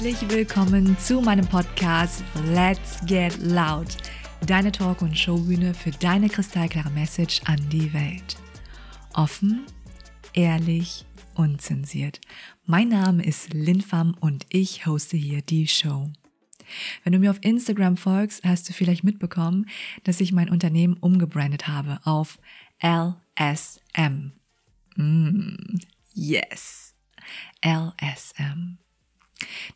Herzlich willkommen zu meinem Podcast Let's Get Loud, deine Talk- und Showbühne für deine kristallklare Message an die Welt. Offen, ehrlich, unzensiert. Mein Name ist Lin Pham und ich hoste hier die Show. Wenn du mir auf Instagram folgst, hast du vielleicht mitbekommen, dass ich mein Unternehmen umgebrandet habe auf LSM. Mm, yes. LSM.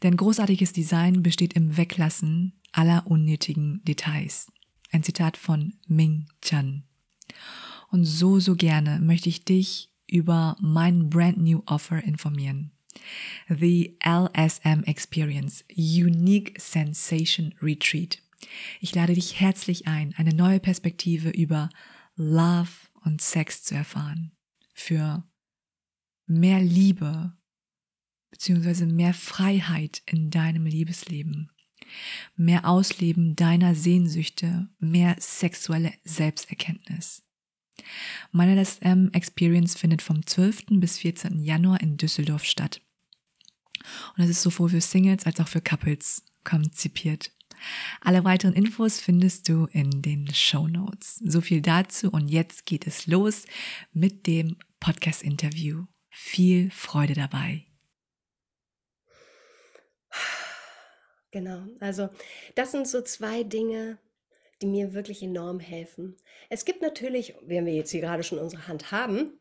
Denn großartiges Design besteht im Weglassen aller unnötigen Details. Ein Zitat von Ming Chan. Und so, so gerne möchte ich dich über mein brand new Offer informieren. The LSM Experience Unique Sensation Retreat. Ich lade dich herzlich ein, eine neue Perspektive über Love und Sex zu erfahren. Für mehr Liebe beziehungsweise mehr Freiheit in deinem Liebesleben, mehr Ausleben deiner Sehnsüchte, mehr sexuelle Selbsterkenntnis. Meine LSM Experience findet vom 12. bis 14. Januar in Düsseldorf statt. Und es ist sowohl für Singles als auch für Couples konzipiert. Alle weiteren Infos findest du in den Show Notes. So viel dazu und jetzt geht es los mit dem Podcast-Interview. Viel Freude dabei. Genau, also das sind so zwei Dinge, die mir wirklich enorm helfen. Es gibt natürlich, wenn wir jetzt hier gerade schon unsere Hand haben,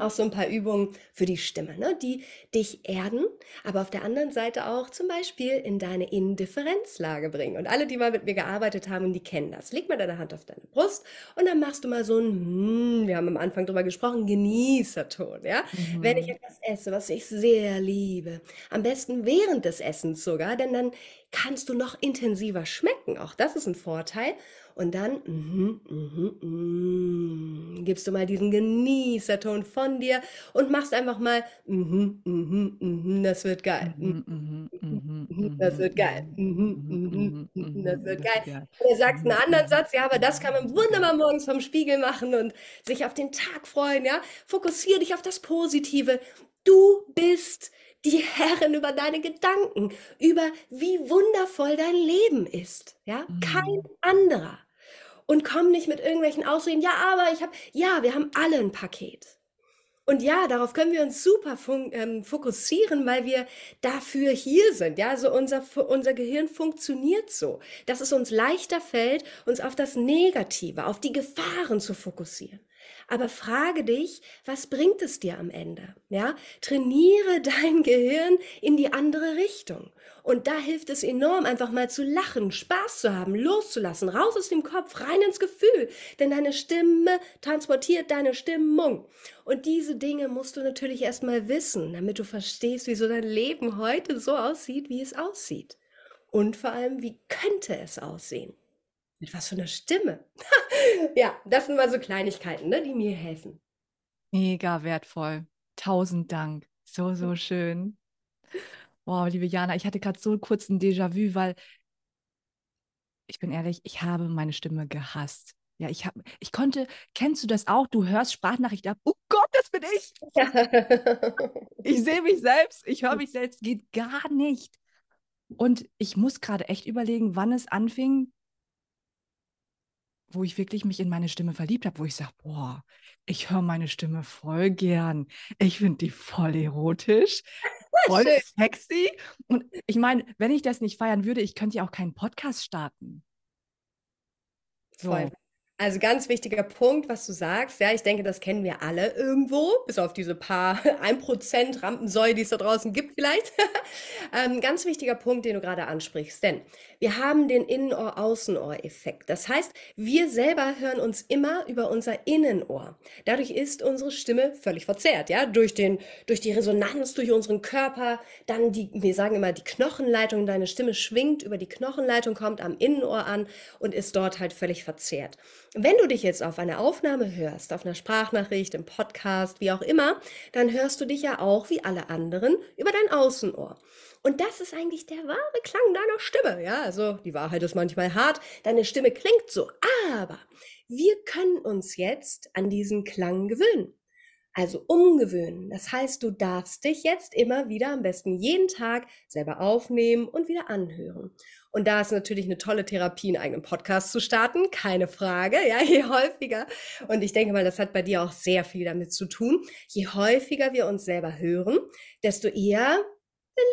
auch so ein paar Übungen für die Stimme, ne? die dich erden, aber auf der anderen Seite auch zum Beispiel in deine Indifferenzlage bringen. Und alle, die mal mit mir gearbeitet haben, die kennen das. Leg mal deine Hand auf deine Brust und dann machst du mal so ein, hm, wir haben am Anfang drüber gesprochen, Genießerton. Ja? Mhm. Wenn ich mhm. etwas esse, was ich sehr liebe, am besten während des Essens sogar, denn dann kannst du noch intensiver schmecken. Auch das ist ein Vorteil. Und dann mm, mm, mm, gibst du mal diesen Genießerton von dir und machst einfach mal, das wird geil. das wird geil. das wird geil. Und du sagst einen anderen Satz, ja, aber das kann man wunderbar morgens vom Spiegel machen und sich auf den Tag freuen, ja. Fokussiere dich auf das Positive. Du bist die Herrin über deine Gedanken, über wie wundervoll dein Leben ist. Ja, kein anderer und komm nicht mit irgendwelchen Ausreden. Ja, aber ich habe, ja, wir haben alle ein Paket. Und ja, darauf können wir uns super ähm, fokussieren, weil wir dafür hier sind. Ja, also unser, unser Gehirn funktioniert so, dass es uns leichter fällt, uns auf das Negative, auf die Gefahren zu fokussieren. Aber frage dich, was bringt es dir am Ende? Ja, trainiere dein Gehirn in die andere Richtung. Und da hilft es enorm, einfach mal zu lachen, Spaß zu haben, loszulassen, raus aus dem Kopf, rein ins Gefühl. Denn deine Stimme transportiert deine Stimmung. Und diese Dinge musst du natürlich erstmal wissen, damit du verstehst, wieso dein Leben heute so aussieht, wie es aussieht. Und vor allem, wie könnte es aussehen? Mit was für einer Stimme? ja, das sind mal so Kleinigkeiten, ne, die mir helfen. Mega wertvoll. Tausend Dank. So, so schön. Wow, liebe Jana, ich hatte gerade so kurz ein Déjà-vu, weil ich bin ehrlich, ich habe meine Stimme gehasst. Ja, ich habe, ich konnte, kennst du das auch? Du hörst Sprachnachricht ab. Oh Gott, das bin ich. ich sehe mich selbst, ich höre mich selbst, geht gar nicht. Und ich muss gerade echt überlegen, wann es anfing, wo ich wirklich mich in meine Stimme verliebt habe, wo ich sage, boah, ich höre meine Stimme voll gern. Ich finde die voll erotisch voll sexy. Und ich meine, wenn ich das nicht feiern würde, ich könnte ja auch keinen Podcast starten. So. Voll. Also ganz wichtiger Punkt, was du sagst. Ja, ich denke, das kennen wir alle irgendwo, bis auf diese paar 1% Rampensäue, die es da draußen gibt vielleicht. ähm, ganz wichtiger Punkt, den du gerade ansprichst. Denn wir haben den Innenohr-Außenohr-Effekt. Das heißt, wir selber hören uns immer über unser Innenohr. Dadurch ist unsere Stimme völlig verzerrt. Ja, durch, den, durch die Resonanz, durch unseren Körper. Dann die, wir sagen immer, die Knochenleitung, deine Stimme schwingt über die Knochenleitung, kommt am Innenohr an und ist dort halt völlig verzerrt. Wenn du dich jetzt auf eine Aufnahme hörst, auf einer Sprachnachricht, im Podcast, wie auch immer, dann hörst du dich ja auch wie alle anderen über dein Außenohr. Und das ist eigentlich der wahre Klang deiner Stimme. Ja, also die Wahrheit ist manchmal hart. Deine Stimme klingt so. Aber wir können uns jetzt an diesen Klang gewöhnen. Also umgewöhnen. Das heißt, du darfst dich jetzt immer wieder, am besten jeden Tag, selber aufnehmen und wieder anhören. Und da ist natürlich eine tolle Therapie, einen eigenen Podcast zu starten, keine Frage, ja, je häufiger. Und ich denke mal, das hat bei dir auch sehr viel damit zu tun. Je häufiger wir uns selber hören, desto eher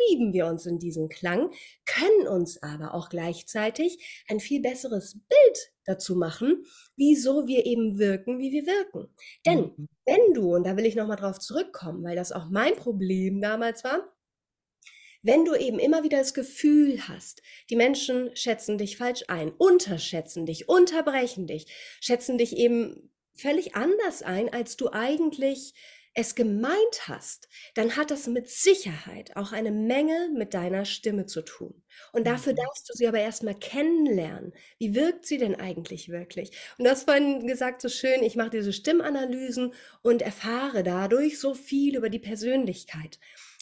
lieben wir uns in diesem Klang, können uns aber auch gleichzeitig ein viel besseres Bild dazu machen, wieso wir eben wirken, wie wir wirken. Denn mhm. wenn du, und da will ich nochmal drauf zurückkommen, weil das auch mein Problem damals war, wenn du eben immer wieder das Gefühl hast, die Menschen schätzen dich falsch ein, unterschätzen dich, unterbrechen dich, schätzen dich eben völlig anders ein, als du eigentlich es gemeint hast, dann hat das mit Sicherheit auch eine Menge mit deiner Stimme zu tun. Und dafür mhm. darfst du sie aber erstmal kennenlernen. Wie wirkt sie denn eigentlich wirklich? Und das vorhin gesagt so schön, ich mache diese Stimmanalysen und erfahre dadurch so viel über die Persönlichkeit.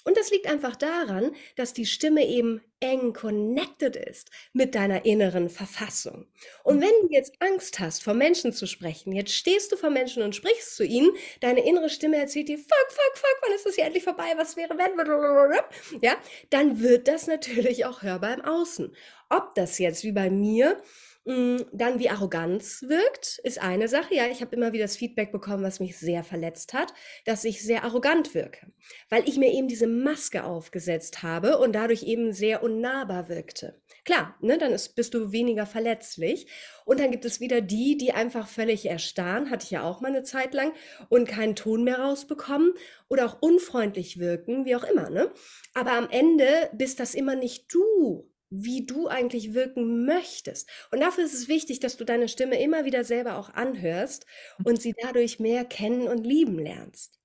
Und das liegt einfach daran, dass die Stimme eben eng connected ist mit deiner inneren Verfassung. Und mhm. wenn du jetzt Angst hast, vor Menschen zu sprechen, jetzt stehst du vor Menschen und sprichst zu ihnen, deine innere Stimme erzählt dir, fuck, fuck, fuck, wann ist das hier endlich vorbei, was wäre, wenn, ja, dann wird das natürlich auch hörbar im Außen. Ob das jetzt wie bei mir dann wie Arroganz wirkt, ist eine Sache. Ja, ich habe immer wieder das Feedback bekommen, was mich sehr verletzt hat, dass ich sehr arrogant wirke, weil ich mir eben diese Maske aufgesetzt habe und dadurch eben sehr unnahbar wirkte. Klar, ne, dann ist, bist du weniger verletzlich. Und dann gibt es wieder die, die einfach völlig erstarren, hatte ich ja auch mal eine Zeit lang, und keinen Ton mehr rausbekommen oder auch unfreundlich wirken, wie auch immer. Ne? Aber am Ende bist das immer nicht du, wie du eigentlich wirken möchtest. Und dafür ist es wichtig, dass du deine Stimme immer wieder selber auch anhörst und sie dadurch mehr kennen und lieben lernst.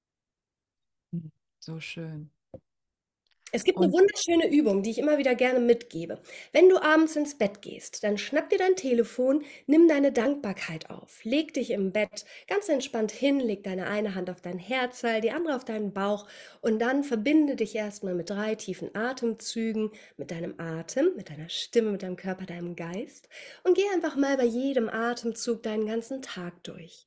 So schön. Es gibt eine wunderschöne Übung, die ich immer wieder gerne mitgebe. Wenn du abends ins Bett gehst, dann schnapp dir dein Telefon, nimm deine Dankbarkeit auf, leg dich im Bett ganz entspannt hin, leg deine eine Hand auf dein Herzteil, die andere auf deinen Bauch und dann verbinde dich erstmal mit drei tiefen Atemzügen, mit deinem Atem, mit deiner Stimme, mit deinem Körper, deinem Geist und geh einfach mal bei jedem Atemzug deinen ganzen Tag durch.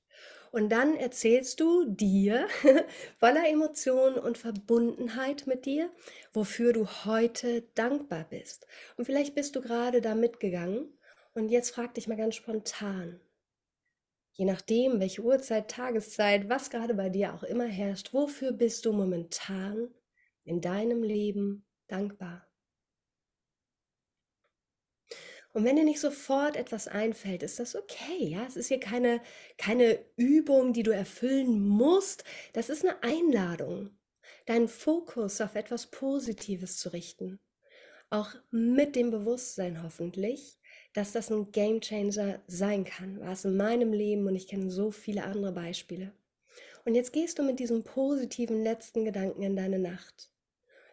Und dann erzählst du dir voller Emotion und Verbundenheit mit dir, wofür du heute dankbar bist. Und vielleicht bist du gerade da mitgegangen und jetzt frag dich mal ganz spontan, je nachdem, welche Uhrzeit, Tageszeit, was gerade bei dir auch immer herrscht, wofür bist du momentan in deinem Leben dankbar? Und wenn dir nicht sofort etwas einfällt, ist das okay. Ja, es ist hier keine, keine Übung, die du erfüllen musst. Das ist eine Einladung, deinen Fokus auf etwas Positives zu richten. Auch mit dem Bewusstsein hoffentlich, dass das ein Game Changer sein kann. War es in meinem Leben und ich kenne so viele andere Beispiele. Und jetzt gehst du mit diesem positiven letzten Gedanken in deine Nacht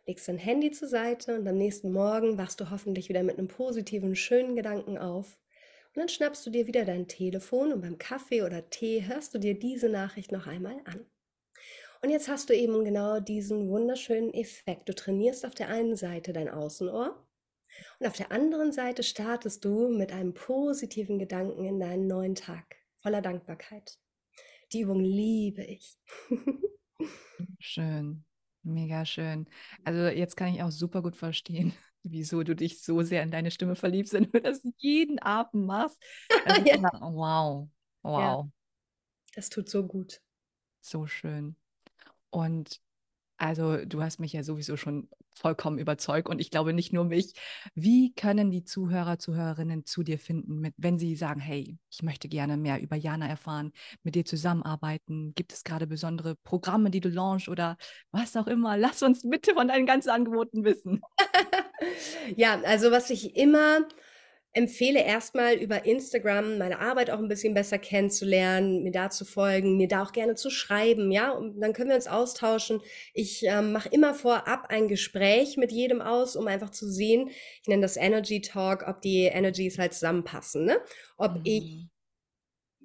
legst dein Handy zur Seite und am nächsten Morgen wachst du hoffentlich wieder mit einem positiven, schönen Gedanken auf. Und dann schnappst du dir wieder dein Telefon und beim Kaffee oder Tee hörst du dir diese Nachricht noch einmal an. Und jetzt hast du eben genau diesen wunderschönen Effekt. Du trainierst auf der einen Seite dein Außenohr und auf der anderen Seite startest du mit einem positiven Gedanken in deinen neuen Tag voller Dankbarkeit. Die Übung liebe ich. Schön. Mega schön. Also jetzt kann ich auch super gut verstehen, wieso du dich so sehr in deine Stimme verliebst, wenn du das jeden Abend machst. ja. Wow, wow. Ja, das tut so gut. So schön. Und also du hast mich ja sowieso schon vollkommen überzeugt und ich glaube nicht nur mich. Wie können die Zuhörer, Zuhörerinnen zu dir finden, mit, wenn sie sagen, hey, ich möchte gerne mehr über Jana erfahren, mit dir zusammenarbeiten? Gibt es gerade besondere Programme, die du launchst oder was auch immer? Lass uns bitte von deinen ganzen Angeboten wissen. ja, also was ich immer empfehle erstmal über Instagram meine Arbeit auch ein bisschen besser kennenzulernen, mir da zu folgen, mir da auch gerne zu schreiben, ja, und dann können wir uns austauschen. Ich ähm, mache immer vorab ein Gespräch mit jedem aus, um einfach zu sehen, ich nenne das Energy Talk, ob die Energies halt zusammenpassen, ne? Ob mhm. ich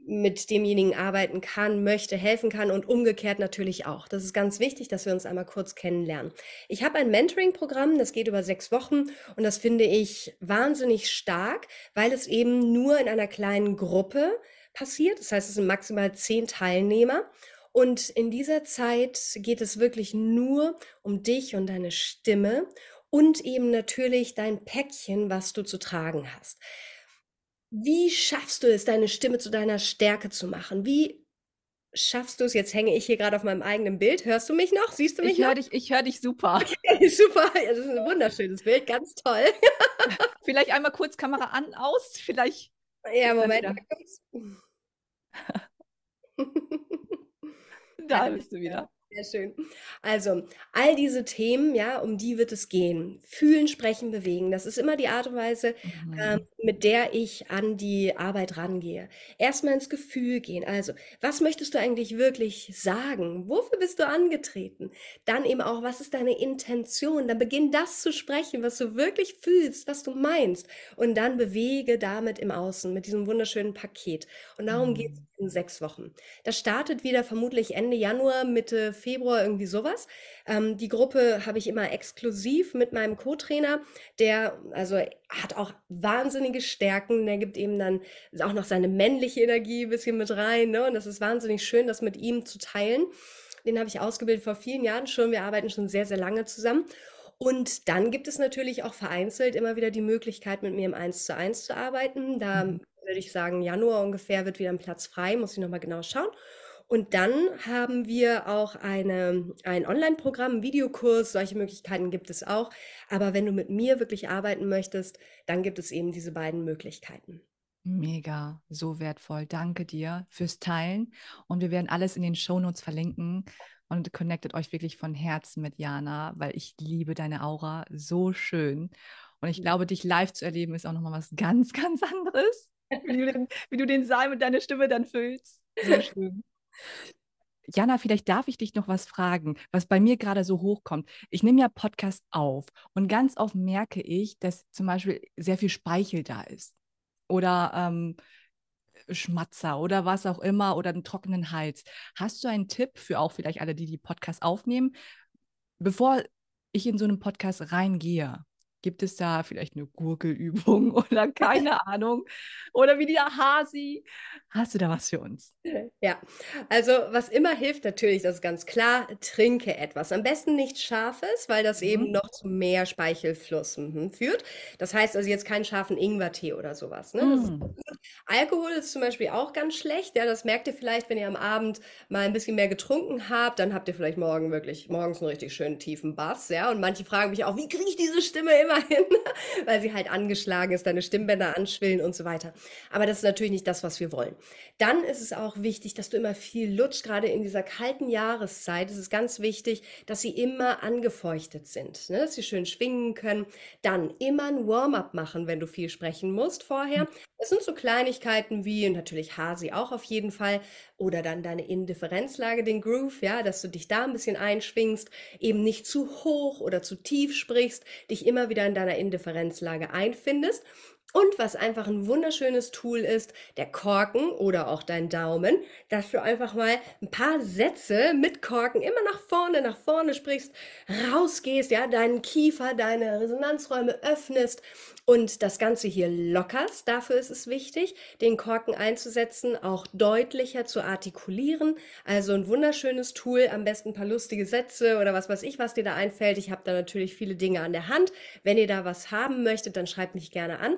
mit demjenigen arbeiten kann, möchte, helfen kann und umgekehrt natürlich auch. Das ist ganz wichtig, dass wir uns einmal kurz kennenlernen. Ich habe ein Mentoring-Programm, das geht über sechs Wochen und das finde ich wahnsinnig stark, weil es eben nur in einer kleinen Gruppe passiert. Das heißt, es sind maximal zehn Teilnehmer Und in dieser Zeit geht es wirklich nur um dich und deine Stimme und eben natürlich dein Päckchen, was du zu tragen hast. Wie schaffst du es, deine Stimme zu deiner Stärke zu machen? Wie schaffst du es? Jetzt hänge ich hier gerade auf meinem eigenen Bild. Hörst du mich noch? Siehst du mich ich noch? dich, ich höre dich super. Okay, super. Ja, das ist ein wunderschönes Bild. Ganz toll. Vielleicht einmal kurz Kamera an, aus. Vielleicht. Ja, Moment. da bist du wieder. Sehr schön. Also, all diese Themen, ja, um die wird es gehen. Fühlen, sprechen, bewegen. Das ist immer die Art und Weise, Mhm. ähm, mit der ich an die Arbeit rangehe. Erstmal ins Gefühl gehen. Also, was möchtest du eigentlich wirklich sagen? Wofür bist du angetreten? Dann eben auch, was ist deine Intention? Dann beginn das zu sprechen, was du wirklich fühlst, was du meinst. Und dann bewege damit im Außen mit diesem wunderschönen Paket. Und darum geht es In sechs Wochen. Das startet wieder vermutlich Ende Januar, Mitte Februar, irgendwie sowas. Ähm, die Gruppe habe ich immer exklusiv mit meinem Co-Trainer, der also hat auch wahnsinnige Stärken. Der gibt eben dann auch noch seine männliche Energie ein bisschen mit rein. Ne? Und das ist wahnsinnig schön, das mit ihm zu teilen. Den habe ich ausgebildet vor vielen Jahren schon. Wir arbeiten schon sehr, sehr lange zusammen. Und dann gibt es natürlich auch vereinzelt immer wieder die Möglichkeit, mit mir im 1 zu 1 zu arbeiten. Da Mhm. Würde ich sagen, Januar ungefähr wird wieder ein Platz frei, muss ich nochmal genau schauen. Und dann haben wir auch eine, ein Online-Programm, einen Videokurs, solche Möglichkeiten gibt es auch. Aber wenn du mit mir wirklich arbeiten möchtest, dann gibt es eben diese beiden Möglichkeiten. Mega, so wertvoll. Danke dir fürs Teilen. Und wir werden alles in den Shownotes verlinken und connectet euch wirklich von Herzen mit Jana, weil ich liebe deine Aura so schön. Und ich glaube, dich live zu erleben ist auch nochmal was ganz, ganz anderes. Wie du, den, wie du den Saal mit deiner Stimme dann füllst. So schön. Jana, vielleicht darf ich dich noch was fragen, was bei mir gerade so hochkommt. Ich nehme ja Podcast auf und ganz oft merke ich, dass zum Beispiel sehr viel Speichel da ist oder ähm, Schmatzer oder was auch immer oder einen trockenen Hals. Hast du einen Tipp für auch vielleicht alle, die die Podcast aufnehmen, bevor ich in so einen Podcast reingehe? Gibt es da vielleicht eine Gurgelübung oder keine Ahnung? Oder wie der Hasi? Hast du da was für uns? Ja, also was immer hilft natürlich, das ist ganz klar, trinke etwas. Am besten nichts Scharfes, weil das eben Mhm. noch zu mehr Speichelfluss mhm, führt. Das heißt also jetzt keinen scharfen Ingwertee oder sowas. Ne? Ist gut. Alkohol ist zum Beispiel auch ganz schlecht. Ja, das merkt ihr vielleicht, wenn ihr am Abend mal ein bisschen mehr getrunken habt, dann habt ihr vielleicht morgen wirklich morgens einen richtig schönen tiefen Bass. Ja, und manche fragen mich auch, wie kriege ich diese Stimme immer hin? Weil sie halt angeschlagen ist, deine Stimmbänder anschwillen und so weiter. Aber das ist natürlich nicht das, was wir wollen. Dann ist es auch wichtig, dass du immer viel lutscht, gerade in dieser kalten Jahreszeit. Es ist ganz wichtig, dass sie immer angefeuchtet sind, ne? dass sie schön schwingen können. Dann immer ein Warm-up machen, wenn du viel sprechen musst vorher. Das sind so Kleinigkeiten wie natürlich Hasi auch auf jeden Fall oder dann deine Indifferenzlage, den Groove, ja, dass du dich da ein bisschen einschwingst, eben nicht zu hoch oder zu tief sprichst, dich immer wieder in deiner Indifferenzlage einfindest. Und was einfach ein wunderschönes Tool ist, der Korken oder auch dein Daumen, dass du einfach mal ein paar Sätze mit Korken immer nach vorne, nach vorne sprichst, rausgehst, ja, deinen Kiefer, deine Resonanzräume öffnest und das Ganze hier lockerst. Dafür ist es wichtig, den Korken einzusetzen, auch deutlicher zu artikulieren. Also ein wunderschönes Tool, am besten ein paar lustige Sätze oder was weiß ich, was dir da einfällt. Ich habe da natürlich viele Dinge an der Hand. Wenn ihr da was haben möchtet, dann schreibt mich gerne an.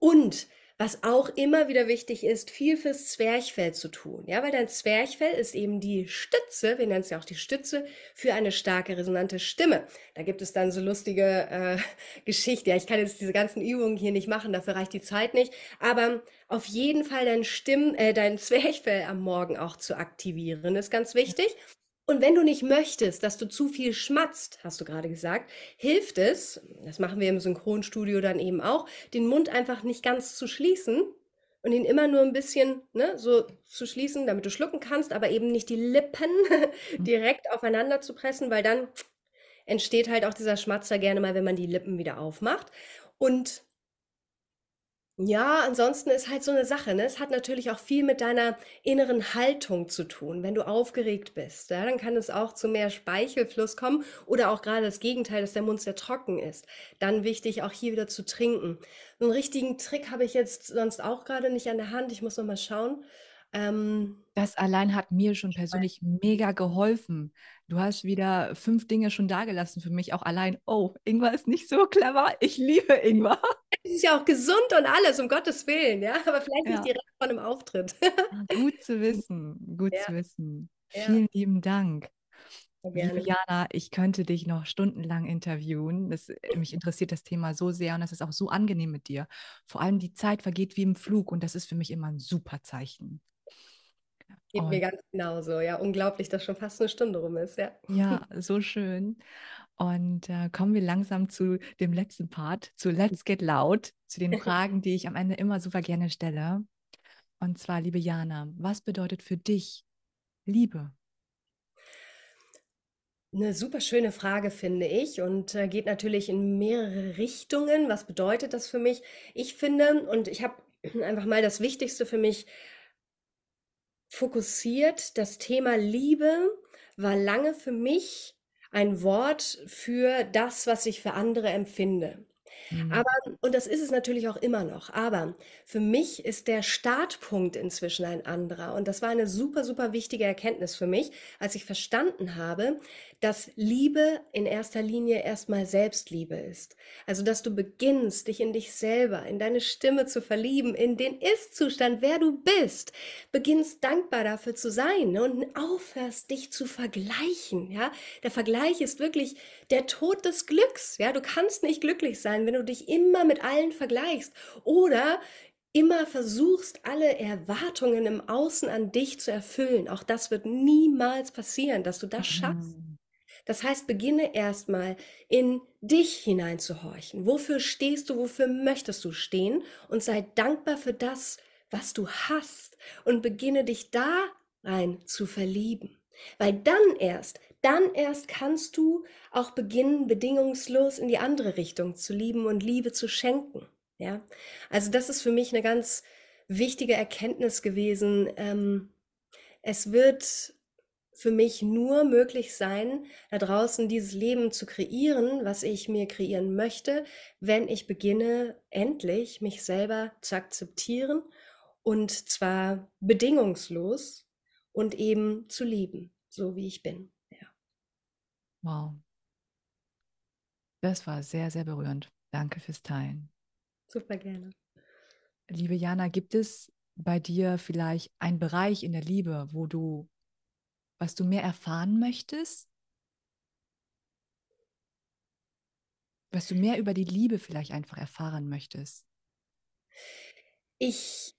Und was auch immer wieder wichtig ist, viel fürs Zwerchfell zu tun. Ja, weil dein Zwerchfell ist eben die Stütze, wir nennen es ja auch die Stütze, für eine starke, resonante Stimme. Da gibt es dann so lustige äh, Geschichten. Ja, ich kann jetzt diese ganzen Übungen hier nicht machen, dafür reicht die Zeit nicht. Aber auf jeden Fall dein Stimm, äh, dein Zwerchfell am Morgen auch zu aktivieren, ist ganz wichtig. Und wenn du nicht möchtest, dass du zu viel schmatzt, hast du gerade gesagt, hilft es, das machen wir im Synchronstudio dann eben auch, den Mund einfach nicht ganz zu schließen und ihn immer nur ein bisschen ne, so zu schließen, damit du schlucken kannst, aber eben nicht die Lippen direkt aufeinander zu pressen, weil dann entsteht halt auch dieser Schmatzer gerne mal, wenn man die Lippen wieder aufmacht. Und ja, ansonsten ist halt so eine Sache, ne? Es hat natürlich auch viel mit deiner inneren Haltung zu tun. Wenn du aufgeregt bist, ja, dann kann es auch zu mehr Speichelfluss kommen oder auch gerade das Gegenteil, dass der Mund sehr trocken ist. Dann wichtig, auch hier wieder zu trinken. So einen richtigen Trick habe ich jetzt sonst auch gerade nicht an der Hand. Ich muss noch mal schauen. Ähm, das allein hat mir schon persönlich mega geholfen. Du hast wieder fünf Dinge schon dagelassen für mich, auch allein. Oh, Ingwer ist nicht so clever. Ich liebe Ingwer. Es ist ja auch gesund und alles, um Gottes Willen, ja, aber vielleicht ja. nicht direkt von einem Auftritt. Ah, gut zu wissen, gut ja. zu wissen. Ja. Vielen lieben Dank. Liebe Jana, ich könnte dich noch stundenlang interviewen. Das, äh, mich interessiert das Thema so sehr und es ist auch so angenehm mit dir. Vor allem die Zeit vergeht wie im Flug und das ist für mich immer ein super Zeichen. Geht mir ganz genauso. Ja, unglaublich, dass schon fast eine Stunde rum ist. Ja, ja so schön. Und äh, kommen wir langsam zu dem letzten Part, zu Let's Get Loud, zu den Fragen, die ich am Ende immer super gerne stelle. Und zwar, liebe Jana, was bedeutet für dich Liebe? Eine super schöne Frage, finde ich, und äh, geht natürlich in mehrere Richtungen. Was bedeutet das für mich? Ich finde, und ich habe einfach mal das Wichtigste für mich fokussiert, das Thema Liebe war lange für mich ein Wort für das, was ich für andere empfinde. Mhm. Aber, und das ist es natürlich auch immer noch, aber für mich ist der Startpunkt inzwischen ein anderer. Und das war eine super, super wichtige Erkenntnis für mich, als ich verstanden habe, dass Liebe in erster Linie erstmal Selbstliebe ist. Also, dass du beginnst, dich in dich selber, in deine Stimme zu verlieben, in den Ist-Zustand, wer du bist, beginnst dankbar dafür zu sein ne? und aufhörst, dich zu vergleichen. Ja, der Vergleich ist wirklich der Tod des Glücks. Ja, du kannst nicht glücklich sein, wenn du dich immer mit allen vergleichst oder immer versuchst, alle Erwartungen im Außen an dich zu erfüllen. Auch das wird niemals passieren, dass du das schaffst. Das heißt, beginne erstmal in dich hineinzuhorchen. Wofür stehst du? Wofür möchtest du stehen? Und sei dankbar für das, was du hast. Und beginne dich da rein zu verlieben. Weil dann erst, dann erst kannst du auch beginnen, bedingungslos in die andere Richtung zu lieben und Liebe zu schenken. Ja, also das ist für mich eine ganz wichtige Erkenntnis gewesen. Ähm, es wird für mich nur möglich sein, da draußen dieses Leben zu kreieren, was ich mir kreieren möchte, wenn ich beginne, endlich mich selber zu akzeptieren und zwar bedingungslos und eben zu lieben, so wie ich bin. Ja. Wow. Das war sehr, sehr berührend. Danke fürs Teilen. Super gerne. Liebe Jana, gibt es bei dir vielleicht einen Bereich in der Liebe, wo du was du mehr erfahren möchtest? Was du mehr über die Liebe vielleicht einfach erfahren möchtest? Ich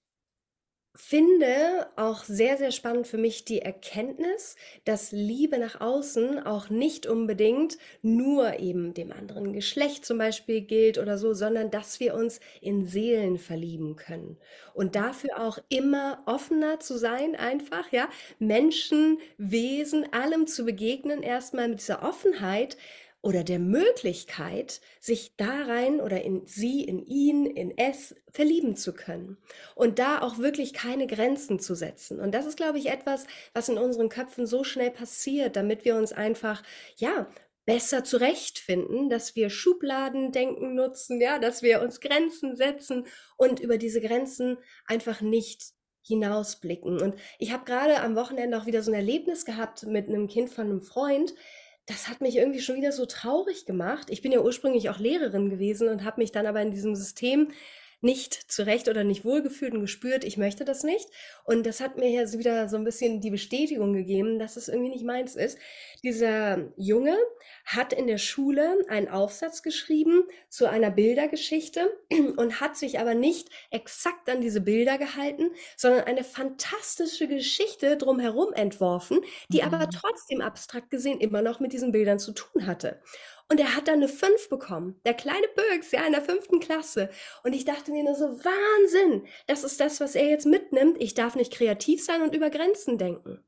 finde auch sehr, sehr spannend für mich die Erkenntnis, dass Liebe nach außen auch nicht unbedingt nur eben dem anderen Geschlecht zum Beispiel gilt oder so, sondern dass wir uns in Seelen verlieben können. Und dafür auch immer offener zu sein, einfach, ja, Menschen, Wesen, allem zu begegnen, erstmal mit dieser Offenheit, oder der Möglichkeit, sich da rein oder in sie, in ihn, in es verlieben zu können und da auch wirklich keine Grenzen zu setzen. Und das ist, glaube ich, etwas, was in unseren Köpfen so schnell passiert, damit wir uns einfach, ja, besser zurechtfinden, dass wir Schubladendenken nutzen, ja, dass wir uns Grenzen setzen und über diese Grenzen einfach nicht hinausblicken. Und ich habe gerade am Wochenende auch wieder so ein Erlebnis gehabt mit einem Kind von einem Freund, das hat mich irgendwie schon wieder so traurig gemacht. Ich bin ja ursprünglich auch Lehrerin gewesen und habe mich dann aber in diesem System nicht zurecht oder nicht wohlgefühlt und gespürt, ich möchte das nicht. Und das hat mir jetzt wieder so ein bisschen die Bestätigung gegeben, dass es irgendwie nicht meins ist. Dieser Junge hat in der Schule einen Aufsatz geschrieben zu einer Bildergeschichte und hat sich aber nicht exakt an diese Bilder gehalten, sondern eine fantastische Geschichte drumherum entworfen, die mhm. aber trotzdem abstrakt gesehen immer noch mit diesen Bildern zu tun hatte. Und er hat dann eine 5 bekommen. Der kleine Böks, ja, in der fünften Klasse. Und ich dachte mir nur so, Wahnsinn, das ist das, was er jetzt mitnimmt. Ich darf nicht kreativ sein und über Grenzen denken.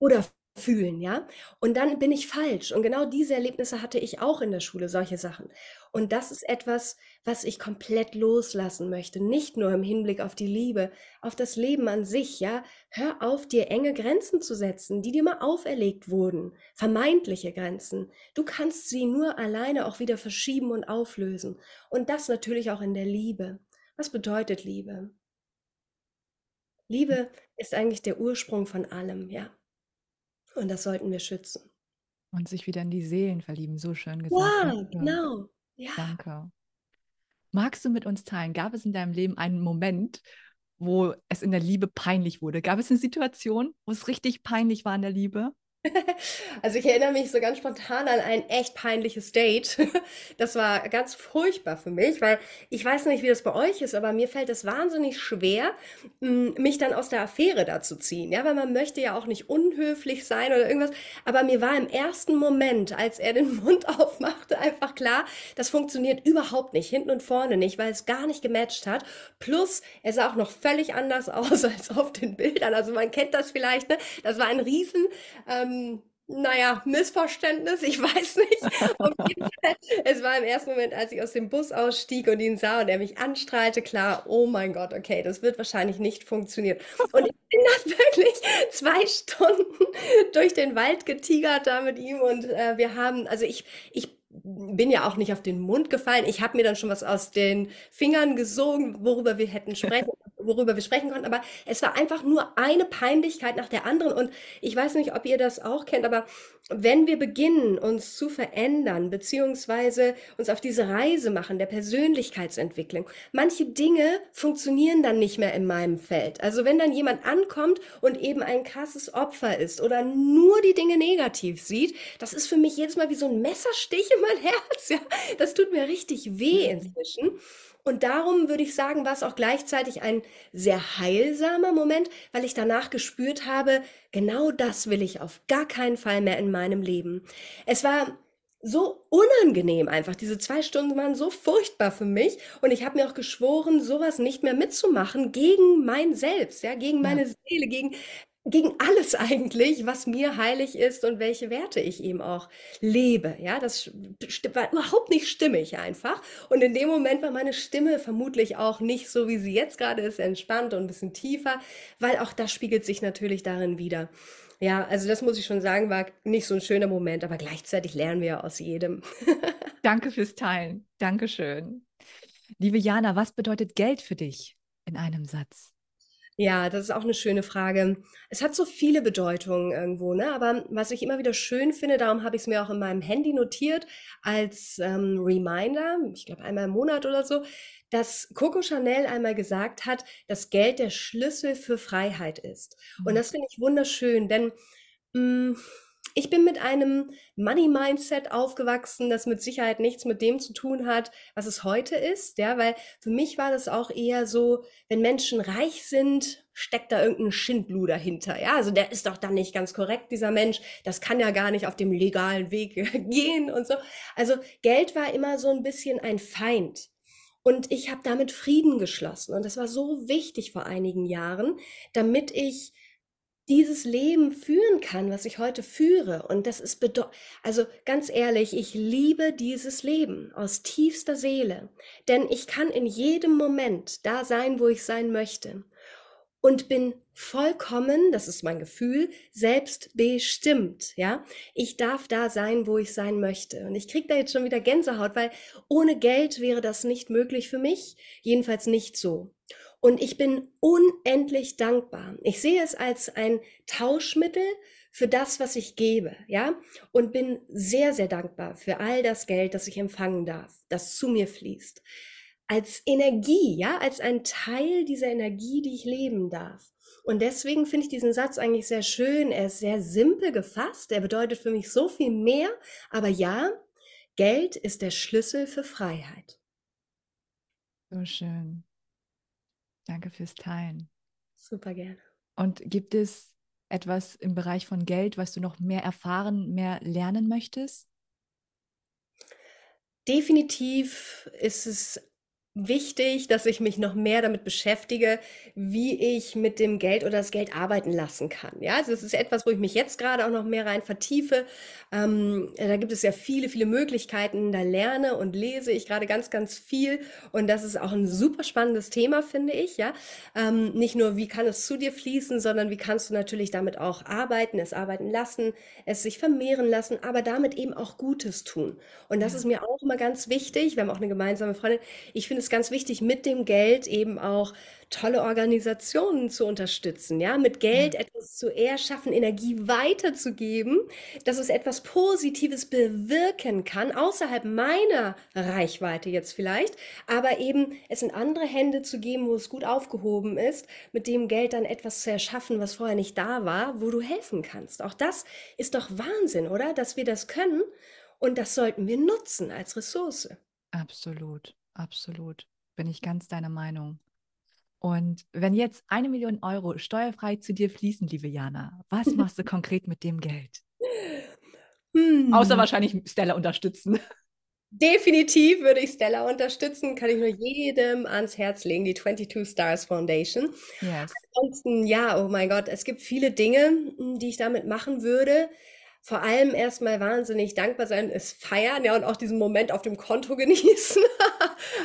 Oder fühlen, ja? Und dann bin ich falsch. Und genau diese Erlebnisse hatte ich auch in der Schule, solche Sachen. Und das ist etwas, was ich komplett loslassen möchte. Nicht nur im Hinblick auf die Liebe, auf das Leben an sich, ja? Hör auf, dir enge Grenzen zu setzen, die dir mal auferlegt wurden. Vermeintliche Grenzen. Du kannst sie nur alleine auch wieder verschieben und auflösen. Und das natürlich auch in der Liebe. Was bedeutet Liebe? Liebe ist eigentlich der Ursprung von allem, ja. Und das sollten wir schützen. Und sich wieder in die Seelen verlieben, so schön gesagt. Ja, Danke. genau. Ja. Danke. Magst du mit uns teilen, gab es in deinem Leben einen Moment, wo es in der Liebe peinlich wurde? Gab es eine Situation, wo es richtig peinlich war in der Liebe? Also, ich erinnere mich so ganz spontan an ein echt peinliches Date. Das war ganz furchtbar für mich, weil ich weiß nicht, wie das bei euch ist, aber mir fällt es wahnsinnig schwer, mich dann aus der Affäre da zu ziehen, ja, weil man möchte ja auch nicht unhöflich sein oder irgendwas. Aber mir war im ersten Moment, als er den Mund aufmachte, einfach klar, das funktioniert überhaupt nicht, hinten und vorne nicht, weil es gar nicht gematcht hat. Plus, er sah auch noch völlig anders aus als auf den Bildern. Also man kennt das vielleicht, ne? Das war ein riesen ähm, ähm, naja, Missverständnis, ich weiß nicht. Auf jeden Fall, es war im ersten Moment, als ich aus dem Bus ausstieg und ihn sah und er mich anstrahlte, klar, oh mein Gott, okay, das wird wahrscheinlich nicht funktionieren. Und ich bin dann wirklich zwei Stunden durch den Wald getigert da mit ihm und äh, wir haben, also ich, ich bin ja auch nicht auf den Mund gefallen. Ich habe mir dann schon was aus den Fingern gesogen, worüber wir hätten sprechen, worüber wir sprechen konnten. Aber es war einfach nur eine Peinlichkeit nach der anderen. Und ich weiß nicht, ob ihr das auch kennt, aber wenn wir beginnen, uns zu verändern, beziehungsweise uns auf diese Reise machen der Persönlichkeitsentwicklung, manche Dinge funktionieren dann nicht mehr in meinem Feld. Also wenn dann jemand ankommt und eben ein krasses Opfer ist oder nur die Dinge negativ sieht, das ist für mich jedes Mal wie so ein Messerstich in mein Herz. Ja? Das tut mir richtig weh mhm. inzwischen. Und darum würde ich sagen, war es auch gleichzeitig ein sehr heilsamer Moment, weil ich danach gespürt habe, genau das will ich auf gar keinen Fall mehr in meinem Leben. Es war so unangenehm einfach. Diese zwei Stunden waren so furchtbar für mich. Und ich habe mir auch geschworen, sowas nicht mehr mitzumachen gegen mein Selbst, ja, gegen meine ja. Seele, gegen gegen alles eigentlich, was mir heilig ist und welche Werte ich eben auch lebe. Ja, das war überhaupt nicht stimmig einfach. Und in dem Moment war meine Stimme vermutlich auch nicht so, wie sie jetzt gerade ist, entspannt und ein bisschen tiefer, weil auch das spiegelt sich natürlich darin wieder. Ja, also das muss ich schon sagen, war nicht so ein schöner Moment, aber gleichzeitig lernen wir aus jedem. Danke fürs Teilen. Dankeschön. Liebe Jana, was bedeutet Geld für dich in einem Satz? Ja, das ist auch eine schöne Frage. Es hat so viele Bedeutungen irgendwo, ne? Aber was ich immer wieder schön finde, darum habe ich es mir auch in meinem Handy notiert als, ähm, Reminder, ich glaube einmal im Monat oder so, dass Coco Chanel einmal gesagt hat, dass Geld der Schlüssel für Freiheit ist. Und mhm. das finde ich wunderschön, denn, hm ich bin mit einem Money-Mindset aufgewachsen, das mit Sicherheit nichts mit dem zu tun hat, was es heute ist, ja, weil für mich war das auch eher so, wenn Menschen reich sind, steckt da irgendein Schindluder dahinter, ja, also der ist doch dann nicht ganz korrekt, dieser Mensch, das kann ja gar nicht auf dem legalen Weg gehen und so. Also Geld war immer so ein bisschen ein Feind. Und ich habe damit Frieden geschlossen. Und das war so wichtig vor einigen Jahren, damit ich dieses Leben führen kann, was ich heute führe. Und das ist also ganz ehrlich, ich liebe dieses Leben aus tiefster Seele, denn ich kann in jedem Moment da sein, wo ich sein möchte und bin vollkommen, das ist mein Gefühl, selbstbestimmt, ja? Ich darf da sein, wo ich sein möchte. Und ich kriege da jetzt schon wieder Gänsehaut, weil ohne Geld wäre das nicht möglich für mich, jedenfalls nicht so. Und ich bin unendlich dankbar. Ich sehe es als ein Tauschmittel für das, was ich gebe, ja, und bin sehr, sehr dankbar für all das Geld, das ich empfangen darf, das zu mir fließt. Als Energie, ja, als ein Teil dieser Energie, die ich leben darf. Und deswegen finde ich diesen Satz eigentlich sehr schön. Er ist sehr simpel gefasst. Er bedeutet für mich so viel mehr. Aber ja, Geld ist der Schlüssel für Freiheit. So schön. Danke fürs Teilen. Super gerne. Und gibt es etwas im Bereich von Geld, was du noch mehr erfahren, mehr lernen möchtest? Definitiv ist es wichtig, dass ich mich noch mehr damit beschäftige, wie ich mit dem Geld oder das Geld arbeiten lassen kann. Ja, also das ist etwas, wo ich mich jetzt gerade auch noch mehr rein vertiefe. Ähm, da gibt es ja viele, viele Möglichkeiten. Da lerne und lese ich gerade ganz, ganz viel. Und das ist auch ein super spannendes Thema, finde ich. Ja, ähm, nicht nur, wie kann es zu dir fließen, sondern wie kannst du natürlich damit auch arbeiten, es arbeiten lassen, es sich vermehren lassen, aber damit eben auch Gutes tun. Und das ist mir auch immer ganz wichtig. Wir haben auch eine gemeinsame Freundin. Ich finde es es ganz wichtig, mit dem Geld eben auch tolle Organisationen zu unterstützen, ja, mit Geld Ja. etwas zu erschaffen, Energie weiterzugeben, dass es etwas Positives bewirken kann, außerhalb meiner Reichweite jetzt vielleicht, aber eben es in andere Hände zu geben, wo es gut aufgehoben ist, mit dem Geld dann etwas zu erschaffen, was vorher nicht da war, wo du helfen kannst. Auch das ist doch Wahnsinn, oder? Dass wir das können und das sollten wir nutzen als Ressource. Absolut, absolut. Bin ich ganz deiner Meinung. Und wenn jetzt eine Million Euro steuerfrei zu dir fließen, liebe Jana, was machst du konkret mit dem Geld? Außer Hm. wahrscheinlich Stella unterstützen. Definitiv würde ich Stella unterstützen, kann ich nur jedem ans Herz legen, die 22 Stars Foundation. Yes. Ansonsten, ja, oh mein Gott, es gibt viele Dinge, m, die ich damit machen würde. Vor allem erstmal wahnsinnig dankbar sein, es feiern, ja, und auch diesen Moment auf dem Konto genießen.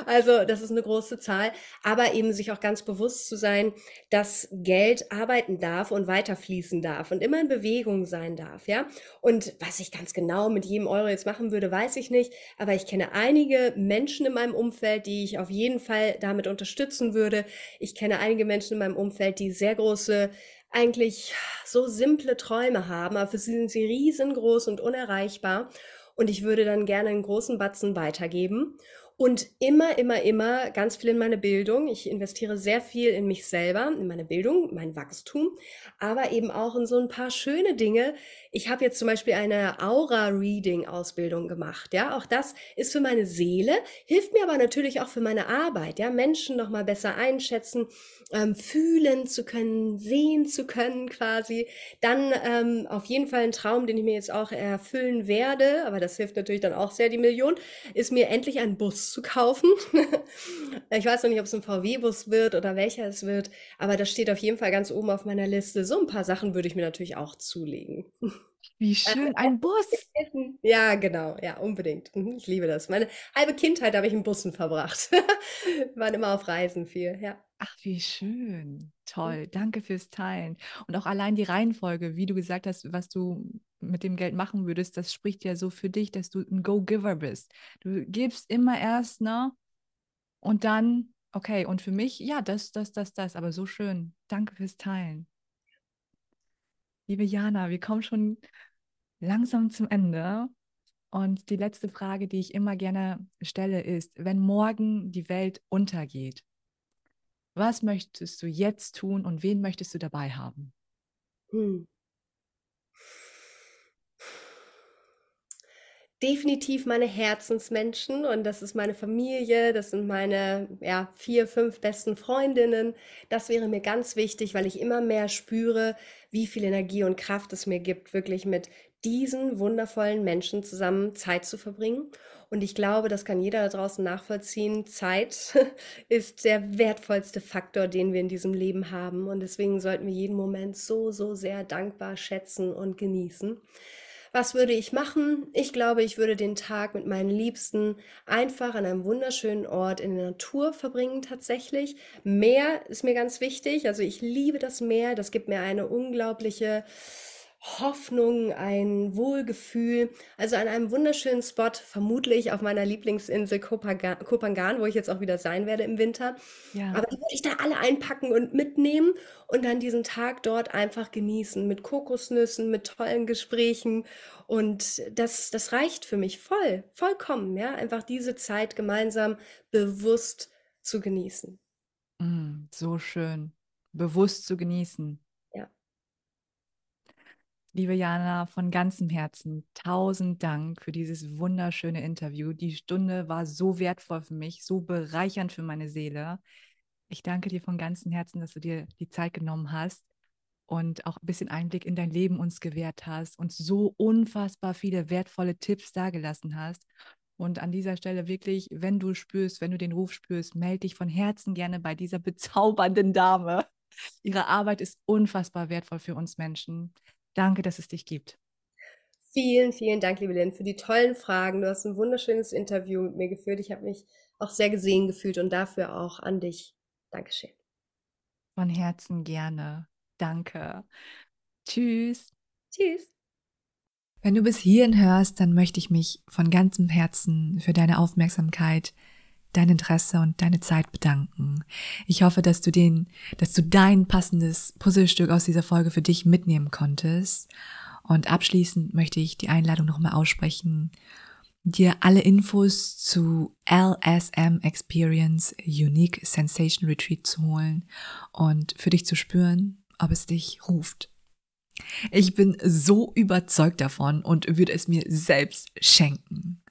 Also, das ist eine große Zahl, aber eben sich auch ganz bewusst zu sein, dass Geld arbeiten darf und weiter fließen darf und immer in Bewegung sein darf, ja. Und was ich ganz genau mit jedem Euro jetzt machen würde, weiß ich nicht, aber ich kenne einige Menschen in meinem Umfeld, die ich auf jeden Fall damit unterstützen würde. Ich kenne einige Menschen in meinem Umfeld, die sehr große eigentlich so simple Träume haben, aber für sie sind sie riesengroß und unerreichbar. Und ich würde dann gerne einen großen Batzen weitergeben. Und immer, immer, immer ganz viel in meine Bildung. Ich investiere sehr viel in mich selber, in meine Bildung, mein Wachstum, aber eben auch in so ein paar schöne Dinge. Ich habe jetzt zum Beispiel eine Aura-Reading-Ausbildung gemacht. Ja, auch das ist für meine Seele, hilft mir aber natürlich auch für meine Arbeit. Ja, Menschen noch mal besser einschätzen, ähm, fühlen zu können, sehen zu können quasi. Dann ähm, auf jeden Fall ein Traum, den ich mir jetzt auch erfüllen werde, aber das hilft natürlich dann auch sehr die Million, ist mir endlich einen Bus zu kaufen. ich weiß noch nicht, ob es ein VW-Bus wird oder welcher es wird, aber das steht auf jeden Fall ganz oben auf meiner Liste. So ein paar Sachen würde ich mir natürlich auch zulegen. Wie schön, ein Bus. Ja, genau, ja, unbedingt. Mhm, Ich liebe das. Meine halbe Kindheit habe ich in Bussen verbracht. Wir waren immer auf Reisen viel, ja. Ach, wie schön. Toll. Danke fürs Teilen. Und auch allein die Reihenfolge, wie du gesagt hast, was du mit dem Geld machen würdest, das spricht ja so für dich, dass du ein Go-Giver bist. Du gibst immer erst, ne? Und dann, okay, und für mich, ja, das, das, das, das, aber so schön. Danke fürs Teilen. Liebe Jana, wir kommen schon langsam zum Ende. Und die letzte Frage, die ich immer gerne stelle, ist, wenn morgen die Welt untergeht, was möchtest du jetzt tun und wen möchtest du dabei haben? Hm. Definitiv meine Herzensmenschen und das ist meine Familie, das sind meine ja, vier, fünf besten Freundinnen. Das wäre mir ganz wichtig, weil ich immer mehr spüre, wie viel Energie und Kraft es mir gibt, wirklich mit diesen wundervollen Menschen zusammen Zeit zu verbringen. Und ich glaube, das kann jeder da draußen nachvollziehen. Zeit ist der wertvollste Faktor, den wir in diesem Leben haben. Und deswegen sollten wir jeden Moment so, so sehr dankbar schätzen und genießen. Was würde ich machen? Ich glaube, ich würde den Tag mit meinen Liebsten einfach an einem wunderschönen Ort in der Natur verbringen tatsächlich. Meer ist mir ganz wichtig. Also ich liebe das Meer. Das gibt mir eine unglaubliche Hoffnung, ein Wohlgefühl. Also an einem wunderschönen Spot, vermutlich auf meiner Lieblingsinsel Kopaga- Kopangan, wo ich jetzt auch wieder sein werde im Winter. Ja, Aber die würde ich da alle einpacken und mitnehmen und dann diesen Tag dort einfach genießen mit Kokosnüssen, mit tollen Gesprächen. Und das, das reicht für mich voll, vollkommen, ja. Einfach diese Zeit gemeinsam bewusst zu genießen. mm, so schön. Bewusst zu genießen. Liebe Jana, von ganzem Herzen tausend Dank für dieses wunderschöne Interview. Die Stunde war so wertvoll für mich, so bereichernd für meine Seele. Ich danke dir von ganzem Herzen, dass du dir die Zeit genommen hast und auch ein bisschen Einblick in dein Leben uns gewährt hast und so unfassbar viele wertvolle Tipps dagelassen hast. Und an dieser Stelle wirklich, wenn du spürst, wenn du den Ruf spürst, melde dich von Herzen gerne bei dieser bezaubernden Dame. Ihre Arbeit ist unfassbar wertvoll für uns Menschen. Danke, dass es dich gibt. Vielen, vielen Dank, liebe Lynn, für die tollen Fragen. Du hast ein wunderschönes Interview mit mir geführt. Ich habe mich auch sehr gesehen gefühlt und dafür auch an dich. Dankeschön. Von Herzen gerne. Danke. Tschüss. Tschüss. Wenn du bis hierhin hörst, dann möchte ich mich von ganzem Herzen für deine Aufmerksamkeit dein Interesse und deine Zeit bedanken. Ich hoffe, dass du den, dass du dein passendes Puzzlestück aus dieser Folge für dich mitnehmen konntest. Und abschließend möchte ich die Einladung nochmal aussprechen, dir alle Infos zu LSM Experience Unique Sensation Retreat zu holen und für dich zu spüren, ob es dich ruft. Ich bin so überzeugt davon und würde es mir selbst schenken.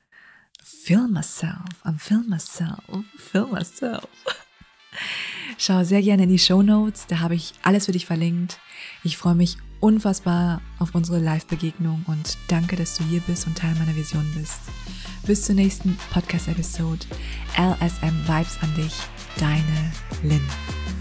Feel myself, I'm feel myself, feel myself. Schau sehr gerne in die Show Notes, da habe ich alles für dich verlinkt. Ich freue mich unfassbar auf unsere Live-Begegnung und danke, dass du hier bist und Teil meiner Vision bist. Bis zur nächsten Podcast-Episode. LSM Vibes an dich, deine Lynn.